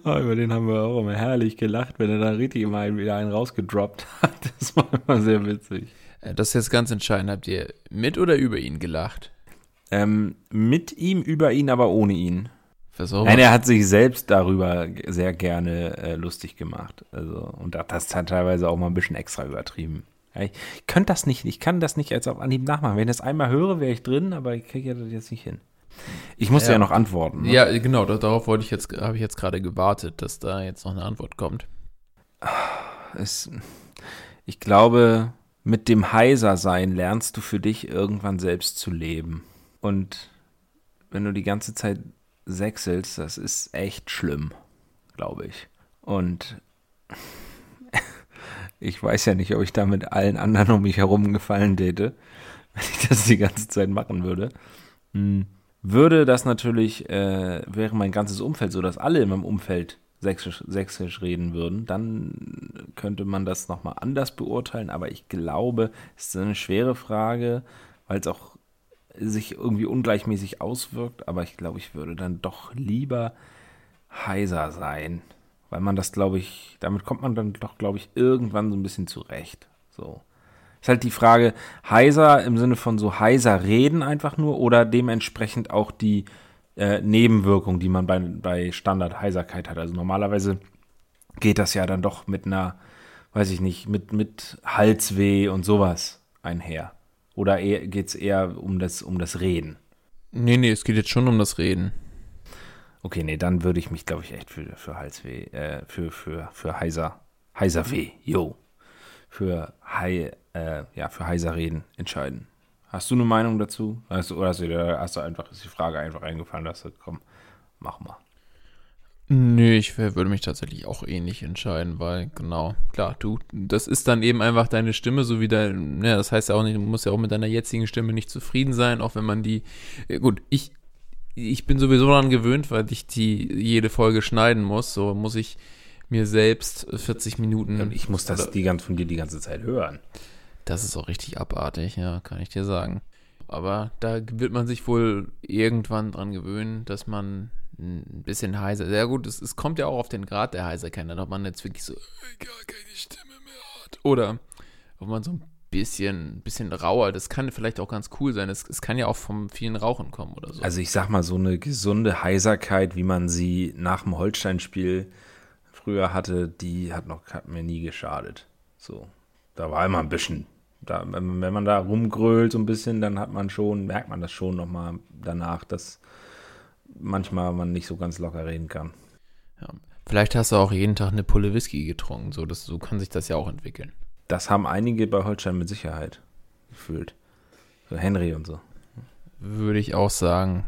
Oh, über den haben wir auch immer herrlich gelacht, wenn er dann richtig immer einen, wieder einen rausgedroppt hat. <laughs> Das war immer sehr witzig. Äh, Das ist jetzt ganz entscheidend. Habt ihr mit oder über ihn gelacht? Ähm, mit ihm, über ihn, aber ohne ihn. Versuch Nein, er hat sich selbst darüber sehr gerne äh, lustig gemacht. Also, und hat das hat teilweise auch mal ein bisschen extra übertrieben. Ja, ich, ich könnte das nicht, ich kann das nicht als auf Anhieb nachmachen. Wenn ich das einmal höre, wäre ich drin, aber ich kriege das jetzt nicht hin. Ich musste ja, Ja. noch antworten. Ne? Ja, genau, da- darauf wollte ich jetzt, habe ich jetzt gerade gewartet, dass da jetzt noch eine Antwort kommt. Es, ich glaube, mit dem Heiser-Sein lernst du für dich irgendwann selbst zu leben. Und wenn du die ganze Zeit sechselst, das ist echt schlimm, glaube ich. Und <laughs> ich weiß ja nicht, ob ich damit allen anderen um mich herum gefallen täte, <laughs> wenn ich das die ganze Zeit machen würde. Hm. Würde das natürlich, äh, wäre mein ganzes Umfeld so, dass alle in meinem Umfeld sächsisch, sächsisch reden würden, dann könnte man das nochmal anders beurteilen. Aber ich glaube, es ist eine schwere Frage, weil es auch sich irgendwie ungleichmäßig auswirkt. Aber ich glaube, ich würde dann doch lieber heiser sein. Weil man das, glaube ich, damit kommt man dann doch, glaube ich, irgendwann so ein bisschen zurecht. So. Ist halt die Frage, heiser im Sinne von so heiser reden einfach nur oder dementsprechend auch die äh, Nebenwirkung, die man bei, bei Standard-Heiserkeit hat. Also normalerweise geht das ja dann doch mit einer, weiß ich nicht, mit, mit Halsweh und sowas einher. Oder geht es eher um das, um das Reden? Nee, nee, es geht jetzt schon um das Reden. Okay, nee, dann würde ich mich, glaube ich, echt für, für Halsweh, äh, für, für, für heiser, heiser weh, yo. Für hei, äh, ja, für heiser reden entscheiden. Hast du eine Meinung dazu? Hast du, oder hast du, hast du einfach, ist die Frage einfach eingefallen, dass du, komm, mach mal. Nee, ich würde mich tatsächlich auch ähnlich entscheiden, weil, genau, klar, du, das ist dann eben einfach deine Stimme, so wie dein, ja, das heißt ja auch nicht, du musst ja auch mit deiner jetzigen Stimme nicht zufrieden sein, auch wenn man die, ja, gut, ich, ich bin sowieso daran gewöhnt, weil ich die jede Folge schneiden muss, so muss ich mir selbst 40 Minuten. Und ich muss das die ganz, von dir die ganze Zeit hören. Das ist auch richtig abartig, ja, kann ich dir sagen. Aber da wird man sich wohl irgendwann dran gewöhnen, dass man ein bisschen heiser. Sehr gut, es, es kommt ja auch auf den Grad der Heiserkeit ob man jetzt wirklich so äh, gar keine Stimme mehr hat. Oder ob man so ein bisschen, bisschen rauer, das kann vielleicht auch ganz cool sein. Es, es kann ja auch vom vielen Rauchen kommen oder so. Also ich sag mal, so eine gesunde Heiserkeit, wie man sie nach dem Holstein-Spiel früher hatte, die hat noch hat mir nie geschadet. So, da war immer ein bisschen, da, wenn, wenn man da rumgrölt so ein bisschen, dann hat man schon, merkt man das schon nochmal danach, dass manchmal man nicht so ganz locker reden kann. ja. Vielleicht hast du auch jeden Tag eine Pulle Whisky getrunken, so, das, so kann sich das ja auch entwickeln. Das haben einige bei Holstein mit Sicherheit gefühlt. So Henry und so. Würde ich auch sagen.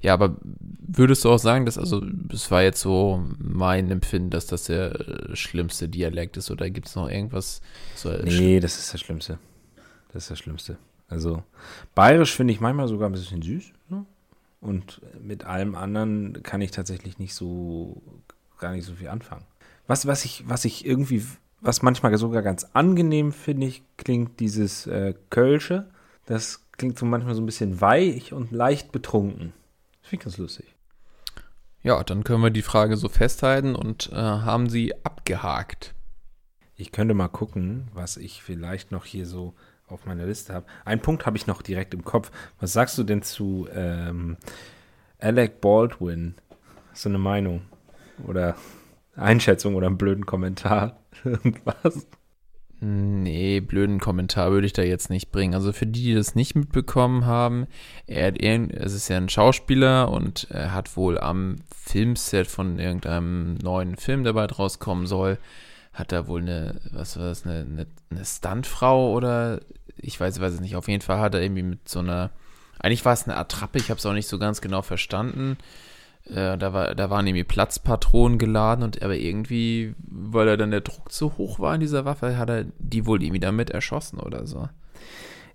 Ja, aber würdest du auch sagen, dass, also, es war jetzt so mein Empfinden, dass das der äh, schlimmste Dialekt ist oder gibt es noch irgendwas? So, Nee, das ist das Schlimmste. Das ist das Schlimmste. Also, bayerisch finde ich manchmal sogar ein bisschen süß. Ne? Und mit allem anderen kann ich tatsächlich nicht so, gar nicht so viel anfangen. Was, was ich, was ich irgendwie, was manchmal sogar ganz angenehm finde ich, klingt dieses äh, Kölsche. Das klingt so manchmal so ein bisschen weich und leicht betrunken. Das finde ich ganz lustig. Ja, dann können wir die Frage so festhalten und äh, haben sie abgehakt. Ich könnte mal gucken, was ich vielleicht noch hier so auf meiner Liste habe. Einen Punkt habe ich noch direkt im Kopf. Was sagst du denn zu ähm, Alec Baldwin? Du eine Meinung? Oder Einschätzung oder einen blöden Kommentar? <laughs> Irgendwas? Nee, blöden Kommentar würde ich da jetzt nicht bringen. Also für die, die das nicht mitbekommen haben, er hat es ist ja ein Schauspieler und er hat wohl am Filmset von irgendeinem neuen Film, der bald rauskommen soll, hat er wohl eine, was war das, eine, eine, eine Stuntfrau oder ich weiß, weiß es nicht. Auf jeden Fall hat er irgendwie mit so einer, eigentlich war es eine Attrappe, ich habe es auch nicht so ganz genau verstanden. Äh, da, war, da waren irgendwie Platzpatronen geladen und aber irgendwie, weil er dann der Druck zu hoch war in dieser Waffe, hat er die wohl irgendwie damit erschossen oder so.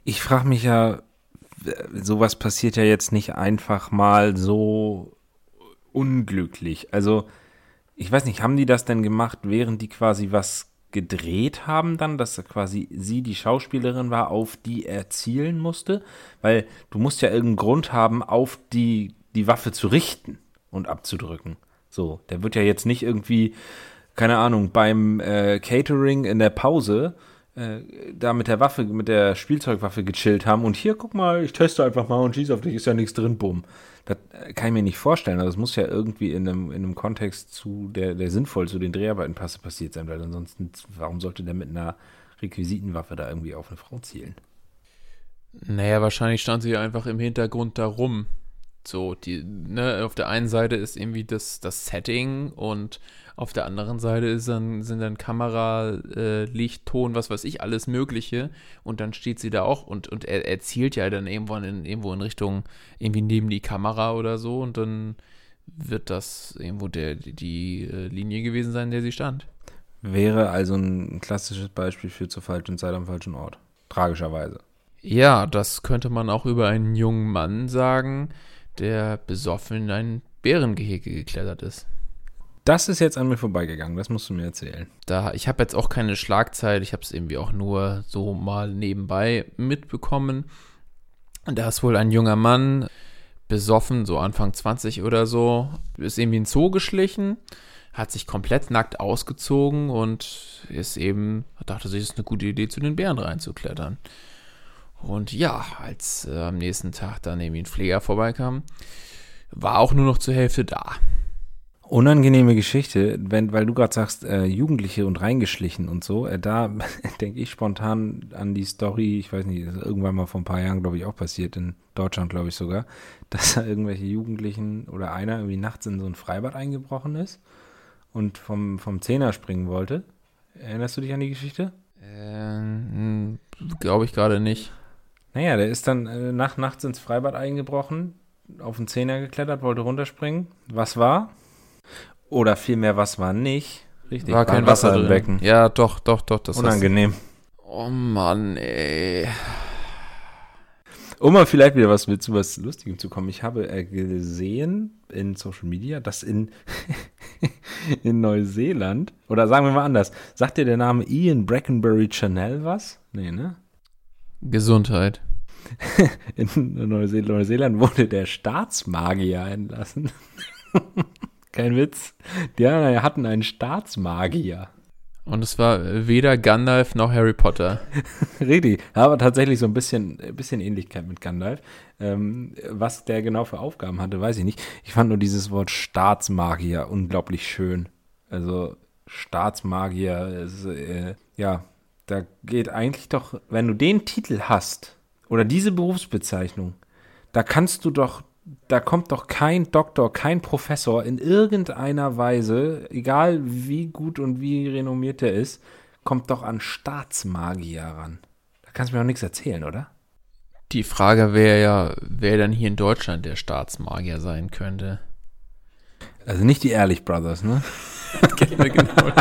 Ich frage mich ja, sowas passiert ja jetzt nicht einfach mal so unglücklich. Also, ich weiß nicht, haben die das denn gemacht, während die quasi was gedreht haben dann, dass quasi sie die Schauspielerin war, auf die er zielen musste? Weil du musst ja irgendeinen Grund haben, auf die, die Waffe zu richten und abzudrücken. So, der wird ja jetzt nicht irgendwie, keine Ahnung, beim äh, Catering in der Pause da mit der Waffe, mit der Spielzeugwaffe gechillt haben und hier, guck mal, ich teste einfach mal und schieße auf dich, ist ja nichts drin, bumm. Das äh, kann ich mir nicht vorstellen. Also das muss ja irgendwie in einem, in einem Kontext zu, der, der sinnvoll zu den Dreharbeiten passe, passiert sein, weil ansonsten, warum sollte der mit einer Requisitenwaffe da irgendwie auf eine Frau zielen? Naja, wahrscheinlich stand sie einfach im Hintergrund darum. So, die, ne, auf der einen Seite ist irgendwie das, das Setting und auf der anderen Seite ist dann, sind dann Kamera, äh, Licht, Ton, was weiß ich, alles Mögliche. Und dann steht sie da auch und, und er, er zielt ja dann irgendwo in, irgendwo in Richtung, irgendwie neben die Kamera oder so und dann wird das irgendwo der, die, die äh, Linie gewesen sein, in der sie stand. Wäre also ein klassisches Beispiel für zur falschen Zeit am falschen Ort. Tragischerweise. Ja, das könnte man auch über einen jungen Mann sagen, der besoffen in ein Bärengehege geklettert ist. Das ist jetzt an mir vorbeigegangen, das musst du mir erzählen. Da, ich habe jetzt auch keine Schlagzeit, ich habe es irgendwie auch nur so mal nebenbei mitbekommen. Da ist wohl ein junger Mann, besoffen, so Anfang 20 oder so, ist irgendwie in den Zoo geschlichen, hat sich komplett nackt ausgezogen und ist eben, dachte sich, es ist eine gute Idee, zu den Bären reinzuklettern. Und ja, als äh, am nächsten Tag dann irgendwie ein Pfleger vorbeikam, war auch nur noch zur Hälfte da. Unangenehme Geschichte, wenn, weil du gerade sagst, äh, Jugendliche und reingeschlichen und so, äh, da <laughs> denke ich spontan an die Story, ich weiß nicht, das ist irgendwann mal vor ein paar Jahren, glaube ich, auch passiert, in Deutschland, glaube ich sogar, <laughs> dass da irgendwelche Jugendlichen oder einer irgendwie nachts in so ein Freibad eingebrochen ist und vom, vom Zehner springen wollte. Erinnerst du dich an die Geschichte? Ähm, Glaube ich gerade nicht. Naja, der ist dann äh, nach, nachts ins Freibad eingebrochen, auf den Zehner geklettert, wollte runterspringen. Was war? Oder vielmehr, was war nicht? Richtig, War kein Wasser, im drin. Becken. Ja, doch, doch, doch. Das Unangenehm. Oh Mann, ey. Um mal vielleicht wieder was mit zu was Lustigem zu kommen. Ich habe äh, gesehen in Social Media, dass in, <laughs> in Neuseeland, oder sagen wir mal anders, sagt dir der Name Ian Brackenbury Chanel was? Nee, ne? Gesundheit. <laughs> In Neuse Neuseeland wurde der Staatsmagier entlassen. <laughs> Kein Witz. Die hatten einen Staatsmagier. Und es war weder Gandalf noch Harry Potter. <laughs> Richtig, aber tatsächlich so ein bisschen, bisschen Ähnlichkeit mit Gandalf. Ähm, was der genau für Aufgaben hatte, weiß ich nicht. Ich fand nur dieses Wort Staatsmagier unglaublich schön. Also Staatsmagier, ist, äh, ja, da geht eigentlich doch, wenn du den Titel hast oder diese Berufsbezeichnung, da kannst du doch, da kommt doch kein Doktor, kein Professor in irgendeiner Weise, egal wie gut und wie renommiert er ist, kommt doch an Staatsmagier ran. Da kannst du mir auch nichts erzählen, oder? Die Frage wäre ja, wer dann hier in Deutschland der Staatsmagier sein könnte. Also nicht die Ehrlich Brothers, ne? <laughs> genau.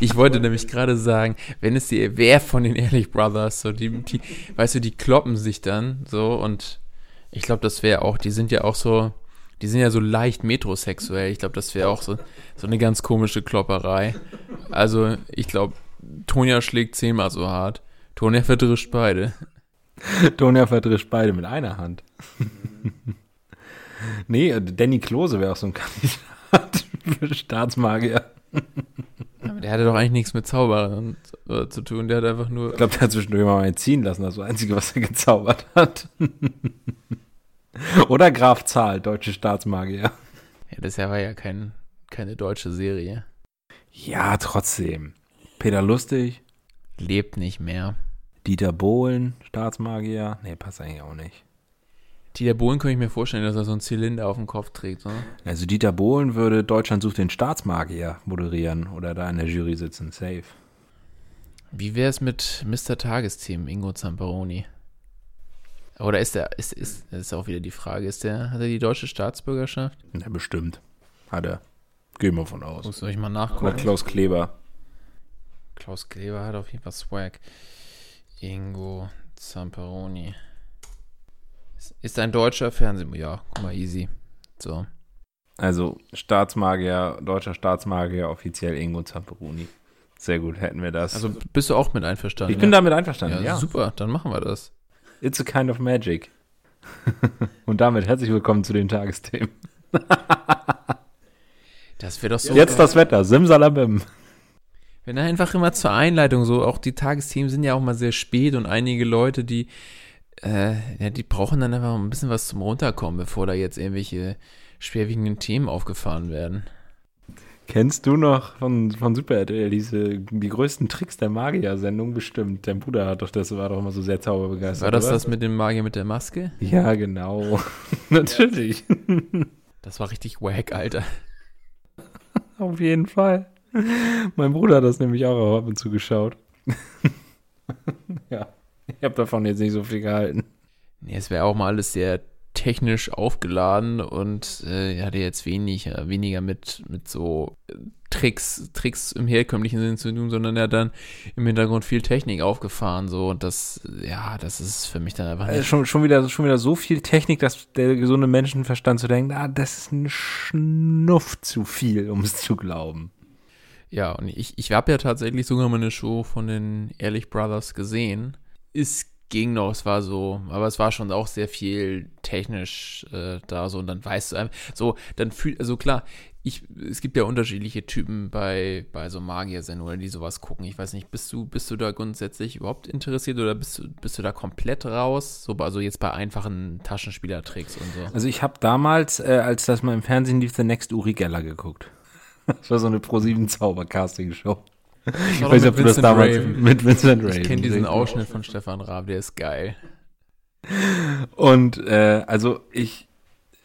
Ich wollte nämlich gerade sagen, wenn es die, wer von den Ehrlich Brothers, so die, die, weißt du, die kloppen sich dann so und ich glaube, das wäre auch, die sind ja auch so, die sind ja so leicht metrosexuell. Ich glaube, das wäre auch so, so eine ganz komische Klopperei. Also, ich glaube, Tonja schlägt zehnmal so hart. Tonja verdrischt beide. <laughs> Tonja verdrischt beide mit einer Hand. <laughs> nee, Danny Klose wäre auch so ein Kandidat <laughs> für Staatsmagier. Aber der hatte doch eigentlich nichts mit Zauberern äh, zu tun. Der hat einfach nur. Ich glaube, der hat zwischendurch mal einen ziehen lassen. Das war das Einzige, was er gezaubert hat. <laughs> Oder Graf Zahl, deutsche Staatsmagier. Ja, das war ja kein, keine deutsche Serie. Ja, trotzdem. Peter Lustig, Lebt nicht mehr. Dieter Bohlen, Staatsmagier. Nee, passt eigentlich auch nicht. Dieter Bohlen könnte ich mir vorstellen, dass er so einen Zylinder auf dem Kopf trägt. Ne? Also Dieter Bohlen würde Deutschland sucht den Staatsmagier moderieren oder da in der Jury sitzen. Safe. Wie wäre es mit Mr. Tagesthemen, Ingo Zamperoni? Oder ist er, ist, ist, ist auch wieder die Frage, ist der, hat er die deutsche Staatsbürgerschaft? Ja, bestimmt. Hat er. Gehen wir von aus. Muss ich mal Oder nachgucken. Klaus Kleber. Klaus Kleber hat auf jeden Fall Swag. Ingo Zamperoni. Ist- ein deutscher Fernseh... Ja, guck mal, easy. So. Also Staatsmagier, deutscher Staatsmagier, offiziell Ingo Zamperoni. Sehr gut, hätten wir das. Also bist du auch mit einverstanden? ich bin ja? damit einverstanden, ja, ja. super, dann machen wir das. It's a kind of magic. <laughs> Und damit herzlich willkommen zu den Tagesthemen. <laughs> Das wäre doch so. Jetzt geil. das Wetter, Simsalabim. Wenn er einfach immer zur Einleitung so, auch die Tagesthemen sind ja auch mal sehr spät und einige Leute, die, äh, ja, die brauchen dann einfach ein bisschen was zum Runterkommen, bevor da jetzt irgendwelche schwerwiegenden Themen aufgefahren werden. Kennst du noch von, von Super RTL diese, die größten Tricks der Magier-Sendung bestimmt? Dein Bruder hat doch das, war doch immer so sehr zauberbegeistert. War das oder? das mit dem Magier mit der Maske? Ja, genau. <laughs> Natürlich. Das war richtig wack, Alter. Auf jeden Fall. Mein Bruder hat das nämlich auch ab und zu geschaut. <laughs> ja, ich habe davon jetzt nicht so viel gehalten. Nee, es wäre auch mal alles sehr technisch aufgeladen und äh, hatte jetzt wenig, äh, weniger mit, mit so äh, Tricks, Tricks im herkömmlichen Sinn zu tun, sondern er hat dann im Hintergrund viel Technik aufgefahren, so und das, ja, das ist für mich dann einfach Also schon, schon, wieder, schon wieder so viel Technik, dass der gesunde Menschenverstand zu denken, ah, das ist ein Schnuff zu viel, um es zu glauben. Ja, und ich, ich habe ja tatsächlich sogar mal eine Show von den Ehrlich Brothers gesehen. Es ging noch, es war so, aber es war schon auch sehr viel technisch äh, da so und dann weißt du einfach, so, dann fühlt, also klar, ich, es gibt ja unterschiedliche Typen bei, bei so Magier-Sendungen, die sowas gucken. Ich weiß nicht, bist du, bist du da grundsätzlich überhaupt interessiert oder bist du, bist du da komplett raus? So, also jetzt bei einfachen Taschenspielertricks und so. Also ich habe damals, äh, als das mal im Fernsehen lief, The Next Uri Geller geguckt. <laughs> Das war so eine Pro7 Zauber-Casting-Show. Ich weiß nicht, ob du das damals mit Vincent Ray. Ich kenne diesen Ausschnitt von Stefan Raab, der ist geil. Und äh, also ich,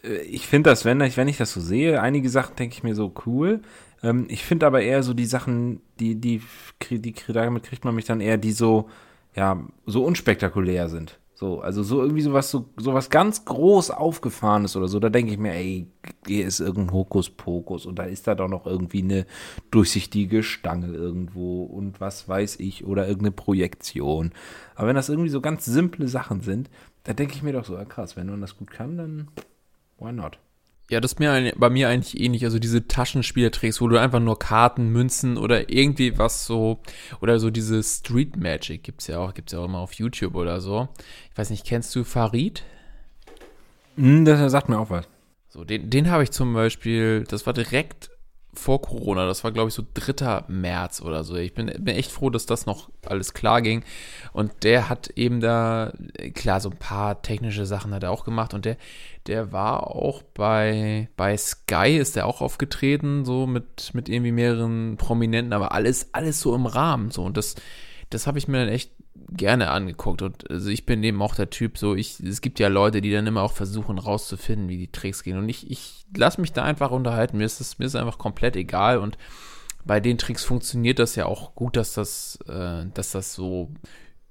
äh, ich finde das, wenn ich, wenn ich das so sehe, einige Sachen denke ich mir so cool. Ähm, ich finde aber eher so die Sachen, die, die, die, die, damit kriegt man mich dann eher, die so, ja, so unspektakulär sind. So, also so irgendwie sowas, so, sowas ganz groß aufgefahrenes oder so, da denke ich mir, ey, hier ist irgendein Hokuspokus und da ist da doch noch irgendwie eine durchsichtige Stange irgendwo und was weiß ich oder irgendeine Projektion. Aber wenn das irgendwie so ganz simple Sachen sind, da denke ich mir doch so, ja krass, wenn man das gut kann, dann why not? Ja, das ist mir bei mir eigentlich ähnlich. Also diese Taschenspielertricks, wo du einfach nur Karten, Münzen oder irgendwie was so, oder so diese Street Magic gibt's ja auch, gibt's ja auch immer auf YouTube oder so. Ich weiß nicht, kennst du Farid? Hm, das sagt mir auch was. So, den, den habe ich zum Beispiel, das war direkt vor Corona, das war glaube ich so 3. März oder so. Ich bin, bin echt froh, dass das noch alles klar ging. Und der hat eben da, klar, so ein paar technische Sachen hat er auch gemacht und der, der war auch bei, bei Sky ist der auch aufgetreten, so mit, mit irgendwie mehreren Prominenten, aber alles, alles so im Rahmen, so. Und das, das habe ich mir dann echt gerne angeguckt. Und also ich bin eben auch der Typ so, ich, es gibt ja Leute, die dann immer auch versuchen rauszufinden, wie die Tricks gehen. Und ich, ich lasse mich da einfach unterhalten, mir ist es, mir ist einfach komplett egal. Und bei den Tricks funktioniert das ja auch gut, dass das, äh, dass das so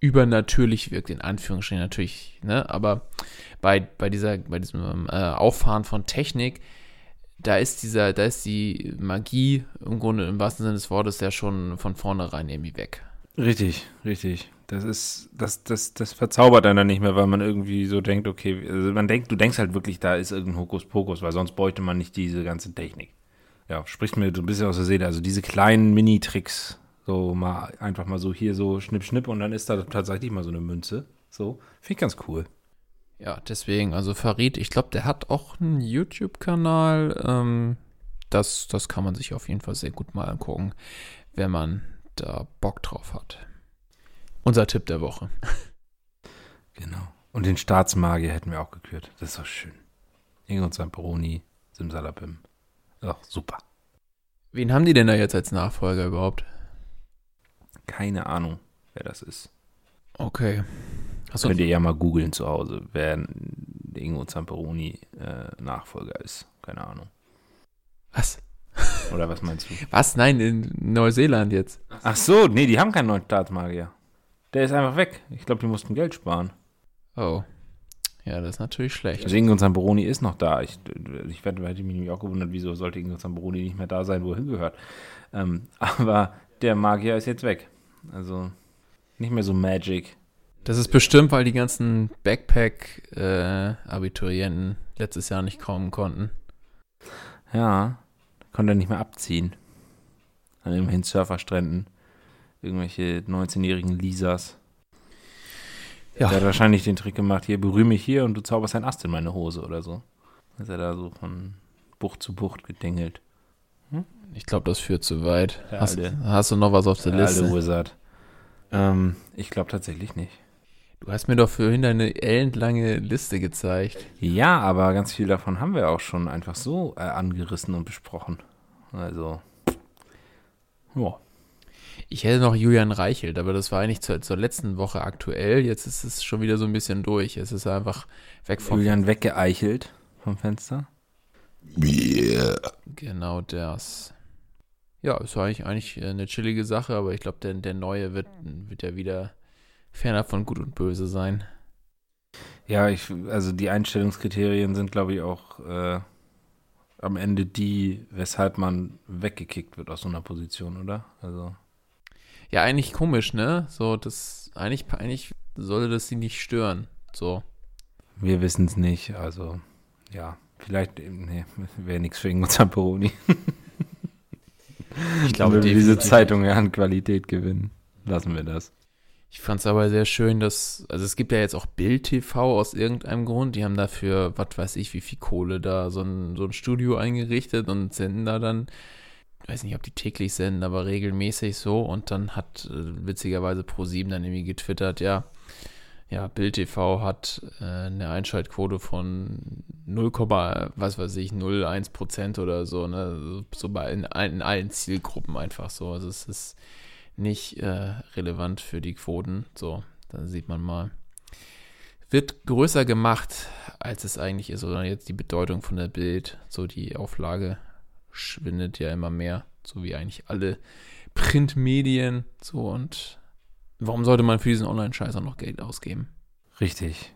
übernatürlich wirkt, in Anführungsstrichen natürlich, ne, aber bei, bei dieser, bei diesem äh, Auffahren von Technik, da ist dieser, da ist die Magie im Grunde im wahrsten Sinne des Wortes ja schon von vornherein irgendwie weg. Richtig, richtig. Das ist, das, das, das verzaubert dann nicht mehr, weil man irgendwie so denkt, okay, also man denkt, du denkst halt wirklich, da ist irgendein Hokuspokus, weil sonst bräuchte man nicht diese ganze Technik. Ja, spricht mir so ein bisschen aus der Seele. Also diese kleinen Mini-Tricks, so mal einfach mal so hier so schnipp, schnipp und dann ist da tatsächlich mal so eine Münze. So, finde ich ganz cool. Ja, deswegen, also Farid, ich glaube, der hat auch einen YouTube-Kanal. Ähm, das, das kann man sich auf jeden Fall sehr gut mal angucken, wenn man da Bock drauf hat. Unser Tipp der Woche. <laughs> Genau. Und den Staatsmagier hätten wir auch gekürt. Das ist doch schön. Ingo und Samperoni, Simsalabim. Ach, super. Wen haben die denn da jetzt als Nachfolger überhaupt? Keine Ahnung, wer das ist. Okay. Achso, Könnt ihr ja mal googeln zu Hause, wer Ingo Zamperoni äh, Nachfolger ist. Keine Ahnung. was? Oder was meinst du? <laughs> Was? Nein, in Neuseeland jetzt. Ach so, nee, die haben keinen neuen Staatsmagier. Der ist einfach weg. Ich glaube, die mussten Geld sparen. Oh. Ja, das ist natürlich schlecht. Also Ingo Zamperoni ist noch da. Ich, ich werde, hätte mich nämlich auch gewundert, wieso sollte Ingo Zamperoni nicht mehr da sein, wo er hingehört. Ähm, <laughs> aber der Magier ist jetzt weg. Also nicht mehr so Magic. Das ist bestimmt, weil die ganzen Backpack-Abiturienten letztes Jahr nicht kommen konnten. Ja, konnte er nicht mehr abziehen. An irgendwelchen Surferstränden. Irgendwelche 19-jährigen Lisas. Ja. Der hat wahrscheinlich den Trick gemacht, hier, berühre mich hier und du zauberst einen Ast in meine Hose oder so. Ist er da so von Bucht zu Bucht gedingelt. Ich glaube, das führt zu weit. Hast, hast du noch was auf der Der Liste? Wizard. Ähm, ich glaube tatsächlich nicht. Du hast mir doch vorhin deine ellenlange Liste gezeigt. Ja, aber ganz viel davon haben wir auch schon einfach so äh, angerissen und besprochen. Also, ja. Ich hätte noch Julian Reichelt, aber das war eigentlich zur, zur letzten Woche aktuell. Jetzt ist es schon wieder so ein bisschen durch. Es ist einfach weg vom. Julian weggeeichelt vom Fenster. Genau das. Ja, es war eigentlich, eigentlich äh, eine chillige Sache, aber ich glaube, der, der neue wird, wird ja wieder ferner von Gut und Böse sein. Ja, ich, also die Einstellungskriterien sind, glaube ich, auch äh, am Ende die, weshalb man weggekickt wird aus so einer Position, oder? Also, Ja, eigentlich komisch, ne? So, das, eigentlich, eigentlich sollte das sie nicht stören. So. wir wissen es nicht. Also, ja, vielleicht, nee, wäre nichts für Ingo Zamperoni. Ich glaube, Wenn wir diese Zeitung ja an Qualität gewinnen, lassen wir das. Ich fand es aber sehr schön, dass, also es gibt ja jetzt auch Bild TV aus irgendeinem Grund, die haben dafür, was weiß ich, wie viel Kohle da, so ein, so ein Studio eingerichtet und senden da dann, ich weiß nicht, ob die täglich senden, aber regelmäßig so und dann hat äh, witzigerweise Pro7 dann irgendwie getwittert, ja, ja, Bild TV hat äh, eine Einschaltquote von 0, was weiß ich, 0,1 Prozent oder so, ne, so bei in, in allen Zielgruppen einfach so, also es ist nicht äh, relevant für die Quoten. So, da sieht man mal. Wird größer gemacht, als es eigentlich ist, oder jetzt die Bedeutung von der Bild. So, die Auflage schwindet ja immer mehr, so wie eigentlich alle Printmedien. So, und warum sollte man für diesen Online-Scheiß auch noch Geld ausgeben? Richtig.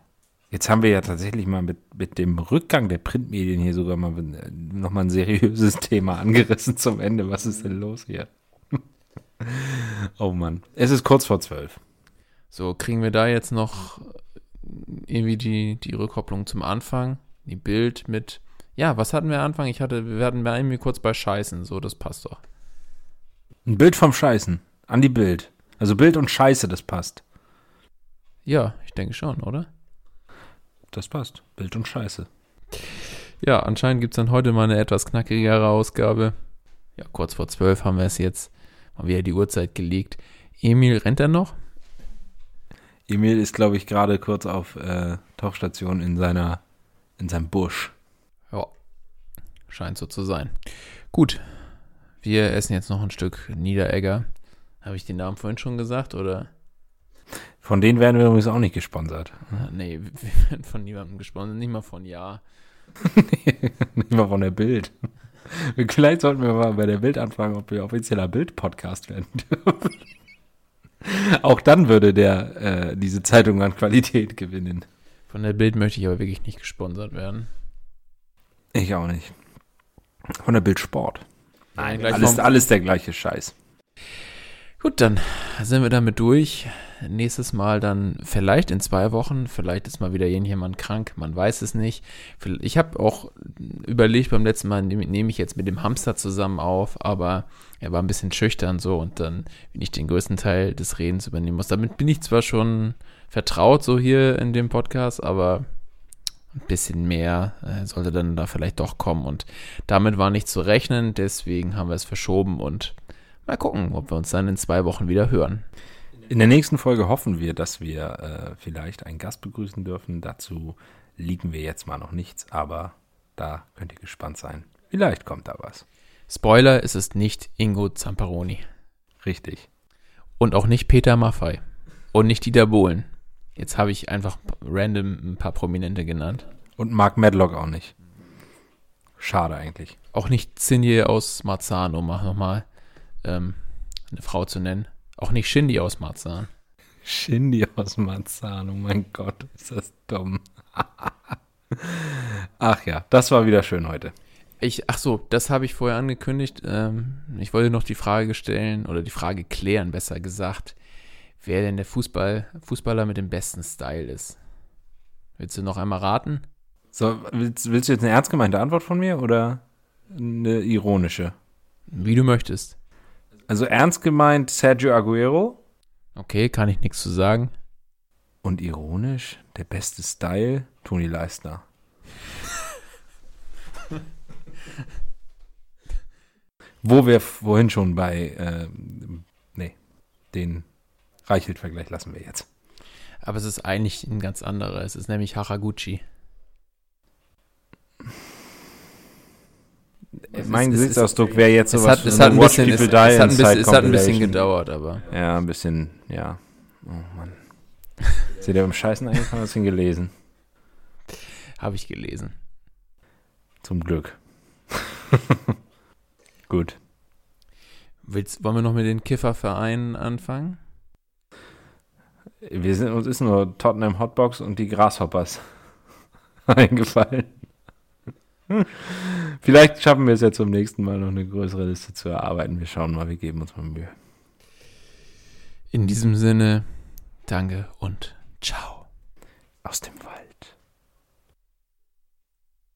Jetzt haben wir ja tatsächlich mal mit, mit dem Rückgang der Printmedien hier sogar mal äh, nochmal ein seriöses <laughs> Thema angerissen zum Ende. Was ist denn los hier? <laughs> oh Mann. Es ist kurz vor zwölf. So, kriegen wir da jetzt noch irgendwie die, die Rückkopplung zum Anfang? Die Bild mit, ja, was hatten wir am Anfang? Ich hatte, wir werden bei irgendwie kurz bei Scheißen, so, das passt doch. Ein Bild vom Scheißen. An die Bild. Also Bild und Scheiße, das passt. Ja, ich denke schon, oder? Das passt. Bild und Scheiße. Ja, anscheinend gibt es dann heute mal eine etwas knackigere Ausgabe. Ja, kurz vor zwölf haben wir es jetzt mal wieder die Uhrzeit gelegt. Emil, rennt er noch? Emil ist, glaube ich, gerade kurz auf äh, Tauchstation in seiner, in seinem Busch. Scheint so zu sein. Gut, wir essen jetzt noch ein Stück Niederegger. Habe ich den Namen vorhin schon gesagt, oder? Von denen werden wir übrigens auch nicht gesponsert. <laughs> Nee, wir <laughs> werden von niemandem gesponsert, nicht mal von Ja. <laughs> nicht mal von der Bild. Vielleicht sollten wir mal bei der Bild anfragen, ob wir offizieller Bild-Podcast werden dürfen. Auch dann würde der äh, diese Zeitung an Qualität gewinnen. Von der Bild möchte ich aber wirklich nicht gesponsert werden. Ich auch nicht. Von der Bild Sport. Nein, gleich Alles, vom- alles der gleiche Scheiß. Gut, dann sind wir damit durch. Nächstes Mal dann vielleicht in zwei Wochen. Vielleicht ist mal wieder jemand krank. Man weiß es nicht. Ich habe auch überlegt, beim letzten Mal nehme nehme ich jetzt mit dem Hamster zusammen auf, aber er war ein bisschen schüchtern so und dann, wenn ich den größten Teil des Redens übernehmen muss. Damit bin ich zwar schon vertraut so hier in dem Podcast, aber ein bisschen mehr äh, sollte dann da vielleicht doch kommen und damit war nicht zu rechnen. Deswegen haben wir es verschoben und Mal gucken, ob wir uns dann in zwei Wochen wieder hören. In der nächsten Folge hoffen wir, dass wir äh, vielleicht einen Gast begrüßen dürfen. Dazu liegen wir jetzt mal noch nichts, aber da könnt ihr gespannt sein. Vielleicht kommt da was. Spoiler, es ist nicht Ingo Zamperoni. Richtig. Und auch nicht Peter Maffei. Und nicht Dieter Bohlen. Jetzt habe ich einfach random ein paar Prominente genannt. Und Mark Medlock auch nicht. Schade eigentlich. Auch nicht Cindy aus Marzahn, um mal nochmal ähm, eine Frau zu nennen. Auch nicht Shindy aus Marzahn. Shindy aus Marzahn, oh mein Gott, ist das dumm. <laughs> Ach ja, das war wieder schön heute. Ich, ach so, das habe ich vorher angekündigt. Ähm, ich wollte noch die Frage stellen oder die Frage klären, besser gesagt, wer denn der Fußball, Fußballer mit dem besten Style ist. Willst du noch einmal raten? So, willst, willst du jetzt eine ernst gemeinte Antwort von mir oder eine ironische? Wie du möchtest. Also ernst gemeint Sergio Aguero Okay, kann ich nichts zu sagen. und ironisch der beste Style Toni Leistner. <laughs> Wo wir vorhin schon bei, äh, nee, den Reichelt-Vergleich lassen wir jetzt. Aber es ist eigentlich ein ganz anderer. Es ist nämlich Haraguchi. Es mein ist- es Gesichtsausdruck wäre jetzt Es sowas hat, es wie hat ein bisschen, es, People es Die hat ein bisschen, es hat ein bisschen gedauert, aber Ja, ein bisschen, ja. Oh Mann. Seht ihr beim Scheißen eigentlich mal was gelesen? habe ich gelesen. Zum Glück. <laughs> Gut. Willst, wollen wir noch mit den Kiffervereinen anfangen? Wir sind, uns ist nur Tottenham Hotbox und die Grasshoppers <laughs> eingefallen. <laughs> Vielleicht schaffen wir es ja zum nächsten Mal noch eine größere Liste zu erarbeiten. Wir schauen mal, wir geben uns mal Mühe. In diesem Sinne, danke und ciao. Aus dem Wald.